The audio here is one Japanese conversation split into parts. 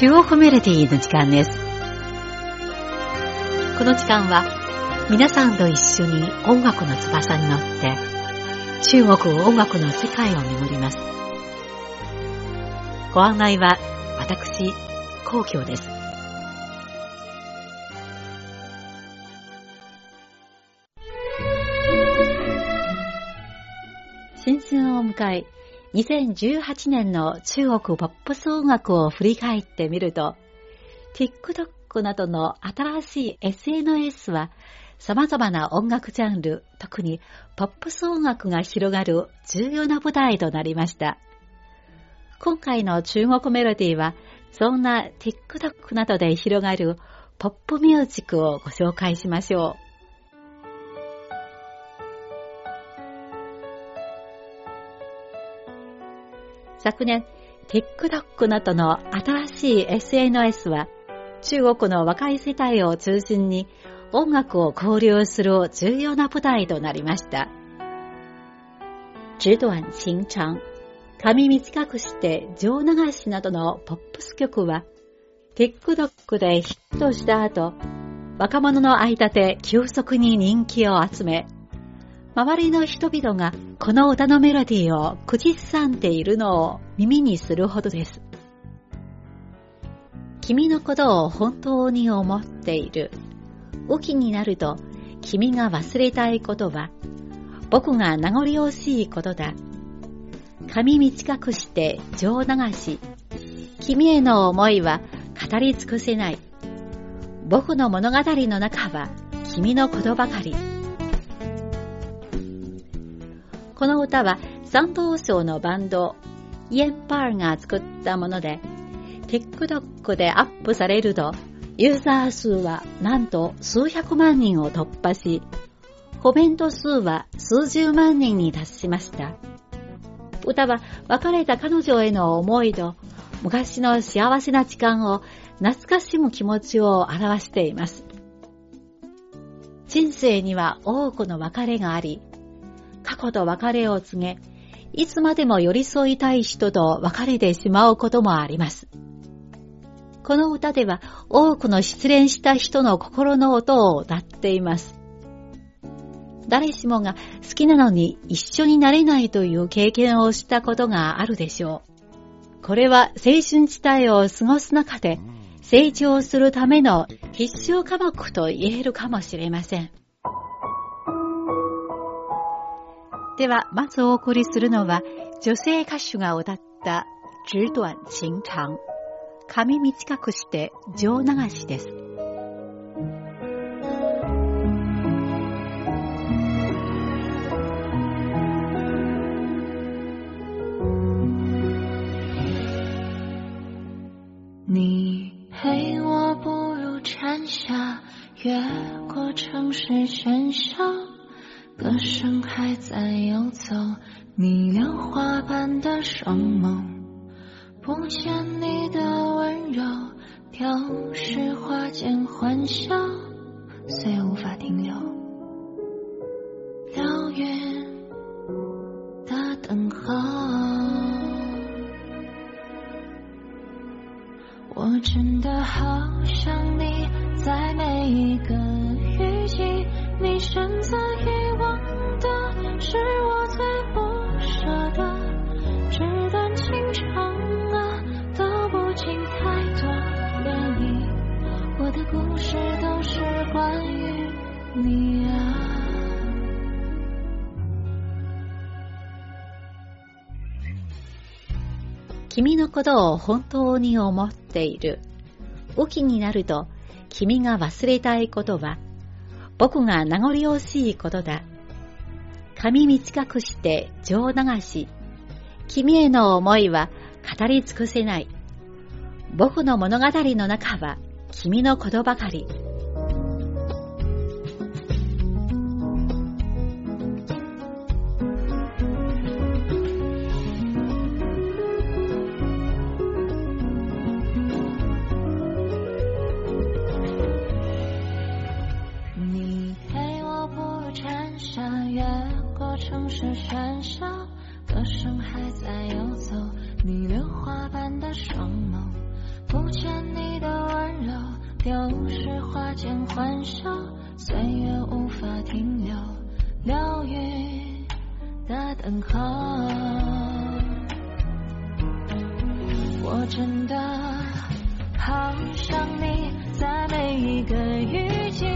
中国メロディーの時間です。この時間は皆さんと一緒に音楽の翼に乗って中国音楽の世界を巡ります。ご案内は私、皇居です。新春を迎え、2018年の中国ポップス音楽を振り返ってみると、TikTok などの新しい SNS は様々な音楽ジャンル、特にポップス音楽が広がる重要な舞台となりました。今回の中国メロディーは、そんな TikTok などで広がるポップミュージックをご紹介しましょう。昨年、TikTok などの新しい SNS は、中国の若い世代を中心に音楽を交流する重要な舞台となりました。直短清長、髪短くして上流しなどのポップス曲は、TikTok でヒットした後、若者の間で急速に人気を集め、周りの人々がこの歌のメロディーを口ずさんでいるのを耳にするほどです。君のことを本当に思っている。起きになると君が忘れたいことは僕が名残惜しいことだ。髪短くして情流し。君への思いは語り尽くせない。僕の物語の中は君のことばかり。この歌は山東省のバンドイエンパーが作ったもので TikTok でアップされるとユーザー数はなんと数百万人を突破しコメント数は数十万人に達しました。歌は別れた彼女への思いと昔の幸せな時間を懐かしむ気持ちを表しています。人生には多くの別れがあり、過去と別れを告げ、いつまでも寄り添いたい人と別れてしまうこともあります。この歌では多くの失恋した人の心の音を歌っています。誰しもが好きなのに一緒になれないという経験をしたことがあるでしょう。これは青春時代を過ごす中で成長するための必修科目と言えるかもしれません。では、まずお送りするのは、女性歌手が歌った直短清長。髪短くして上流しです。双眸，不见你的温柔，丢失花间欢笑，岁月无法停留，遥远的等候。我真的好想你，在每一个雨季，你选择遗忘的。是故事都是关于你啊。君のことを本当に思っている。起きになると、君が忘れたいことは、僕が名残惜しいことだ。髪短くして情流し、君への思いは語り尽くせない。僕の物語の中は君のことばかり。喧嚣，歌声还在游走，你莲花般的双眸， 不见你的温柔，丢失。花间欢笑，岁月无法停留，疗愈的等候。我真的好想你，在每一个雨季，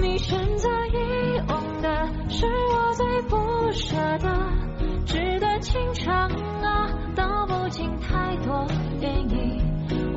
你选择遗忘的是我最不舍的，值得清场啊，道不尽太多涟漪。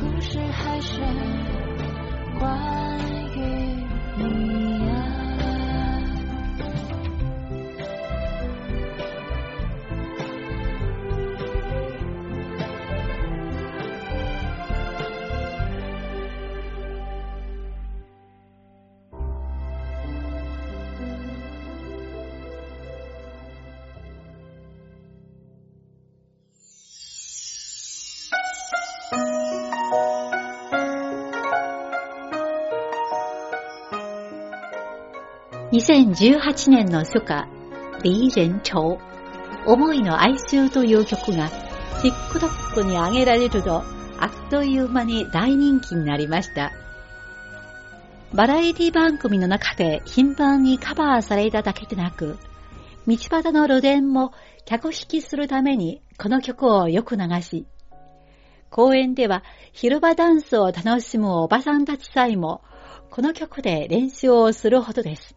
故事还是关于你。2018年の初夏、リージェン朝、思いの哀愁という曲が TikTok に上げられると、あっという間に大人気になりました。バラエティ番組の中で頻繁にカバーされただけでなく、道端の露店も客引きするためにこの曲をよく流し、公園では広場ダンスを楽しむおばさんたちさえもこの曲で練習をするほどです。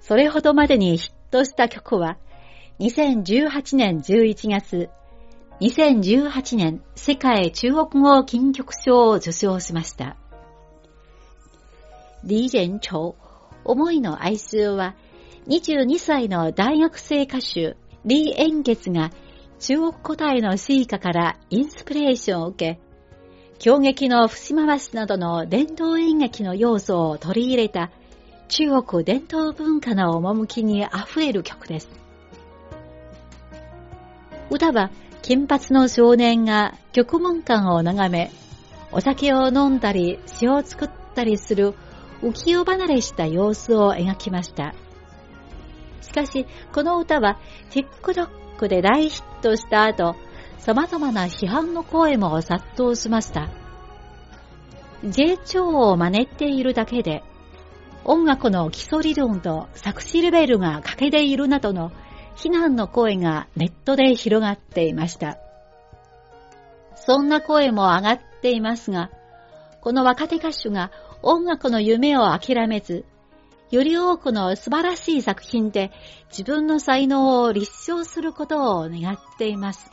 それほどまでにヒットした曲は、2018年11月、2018年世界中国語金曲賞を受賞しました。リージェン朝、思いの哀愁は、22歳の大学生歌手、リー・エンゲツが中国古代の詩歌からインスピレーションを受け、狂劇の節回しなどの伝統演劇の要素を取り入れた中国伝統文化の趣に溢れる曲です。歌は金髪の少年が曲文館を眺め、お酒を飲んだり詩を作ったりする浮世離れした様子を描きました。しかし、この歌は TikTok で大ヒットした後、様々な批判の声も殺到しました。J 調を真似ているだけで、音楽の基礎理論と作詞レベルが欠けているなどの非難の声がネットで広がっていました。そんな声も上がっていますが、この若手歌手が音楽の夢を諦めず、より多くの素晴らしい作品で自分の才能を立証することを願っています。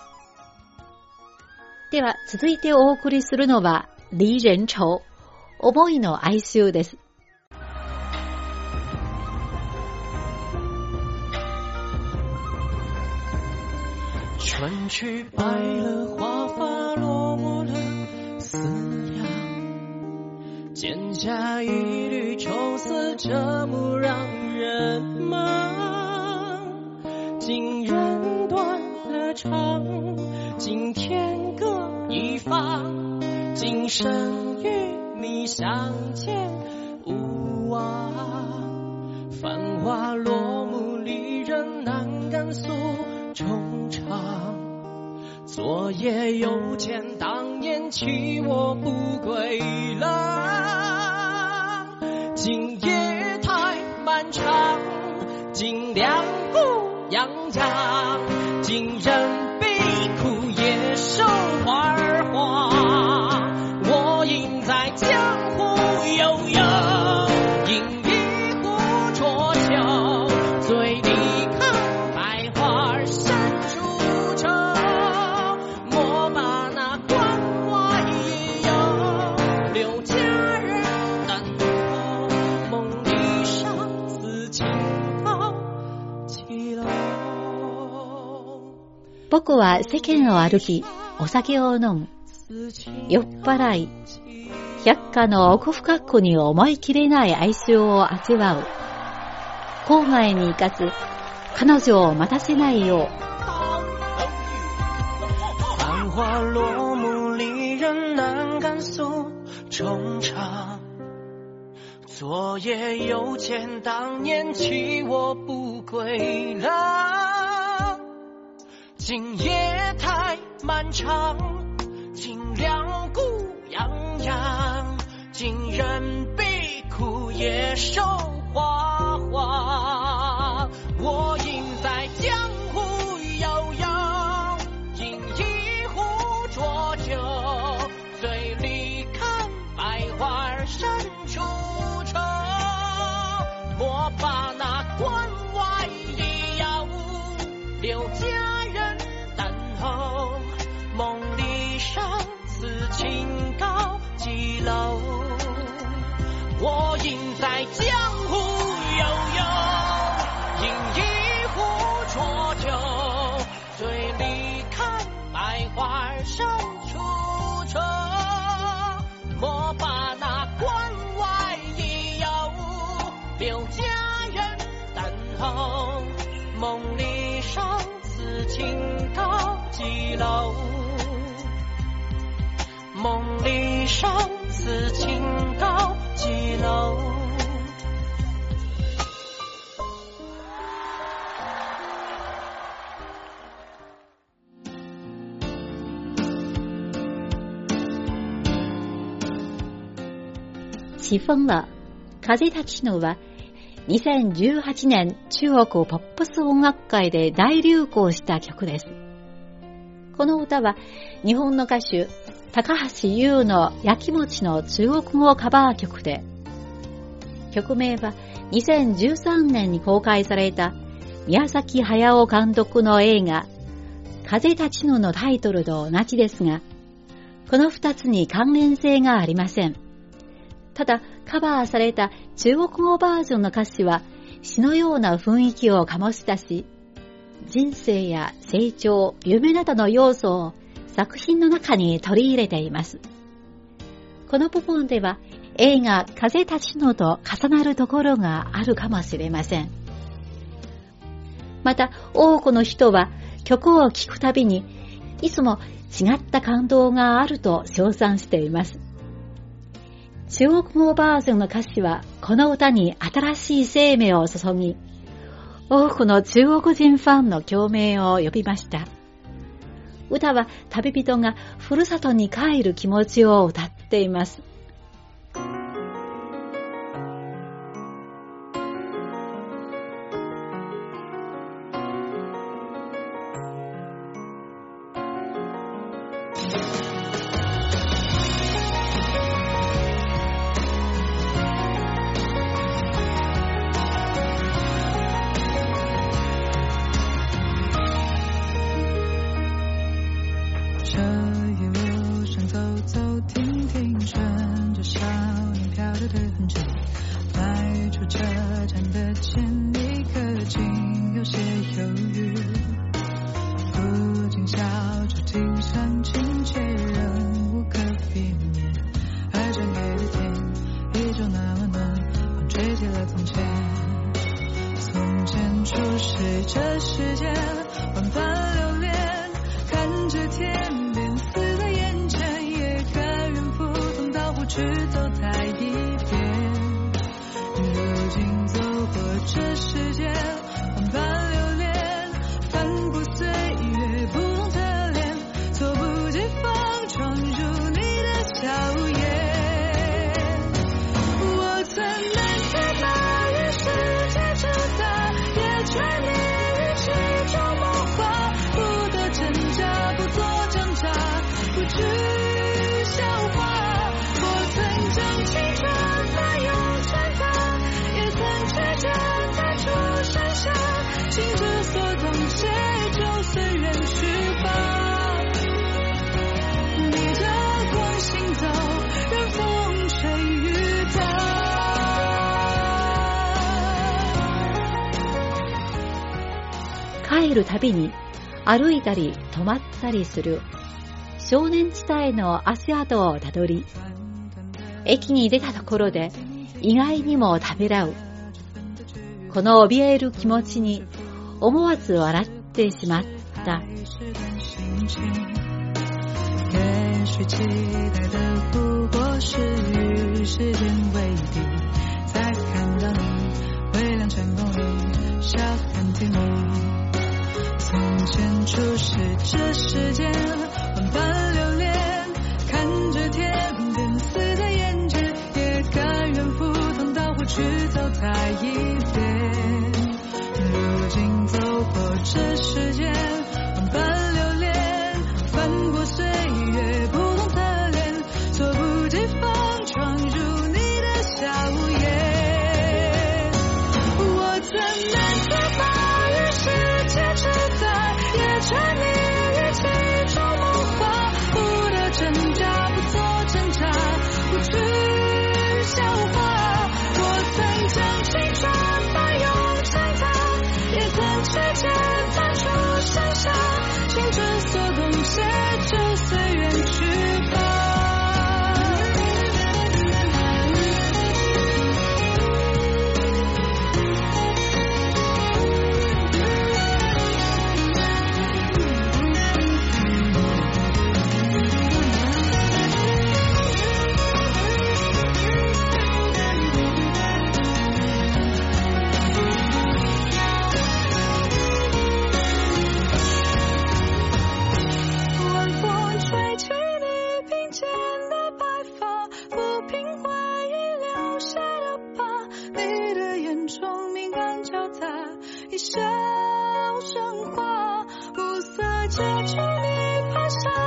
では続いてお送りするのは、リージェン朝、思いの哀愁です。春去白了，华发落寞了，思量，蒹葭一缕愁丝折幕让人忙。今人断了肠，今天各一方，今生与你相见无望。繁华落幕，离人难敢诉惆怅。昨夜又见当年弃我不归郎，今夜太漫长，今两僕は世間を歩き、お酒を飲む。酔っ払い、百花の奥深くに思いきれない哀愁を味わう。郊外に行かず、彼女を待たせないよう。繁华落幕，离人难敢诉衷肠。昨夜又见当年弃我不归郎，今夜太漫长，尽量孤洋洋，今人悲苦也瘦花黄。花深处愁。莫把那关外的药物留家人等候，梦里生死情告几楼？梦里生死情告几楼？起風了。風立ちぬは2018年中国ポップス音楽界で大流行した曲です。この歌は日本の歌手高橋優の焼き餅の中国語カバー曲で、曲名は2013年に公開された宮崎駿監督の映画風立ちぬのタイトルと同じですが、この二つに関連性がありません。ただ、カバーされた中国語バージョンの歌詞は詩のような雰囲気を醸し出し、人生や成長、夢などの要素を作品の中に取り入れています。この部分では映画風立ちぬと重なるところがあるかもしれません。また多くの人は曲を聴くたびにいつも違った感動があると称賛しています。中国語バージョンの歌詞はこの歌に新しい生命を注ぎ、多くの中国人ファンの共鳴を呼びました。歌は旅人がふるさとに帰る気持ちを歌っています。笑出庭上情节，仍无可避免。而这黑的天，依旧那么暖，风吹起了从前。从前初识这世间，万般流打。帰るたびに歩いたり止まったりする少年地帯の足跡をたどり、駅に出たところで意外にもためらう。この怯える気持ちに思わず笑ってしまった。也许期待的不过是与时间为敌，前初识这世间，万般流连，看着天边似在眼前，也甘愿赴汤蹈火去走它一遍。如今走过这世间，万般一笑生花暮色遮住你蹒跚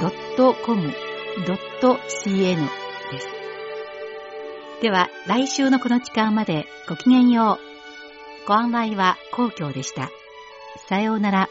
.com.cn です。では、来週のこの時間までごきげんよう。ご案内は皇居でした。さようなら。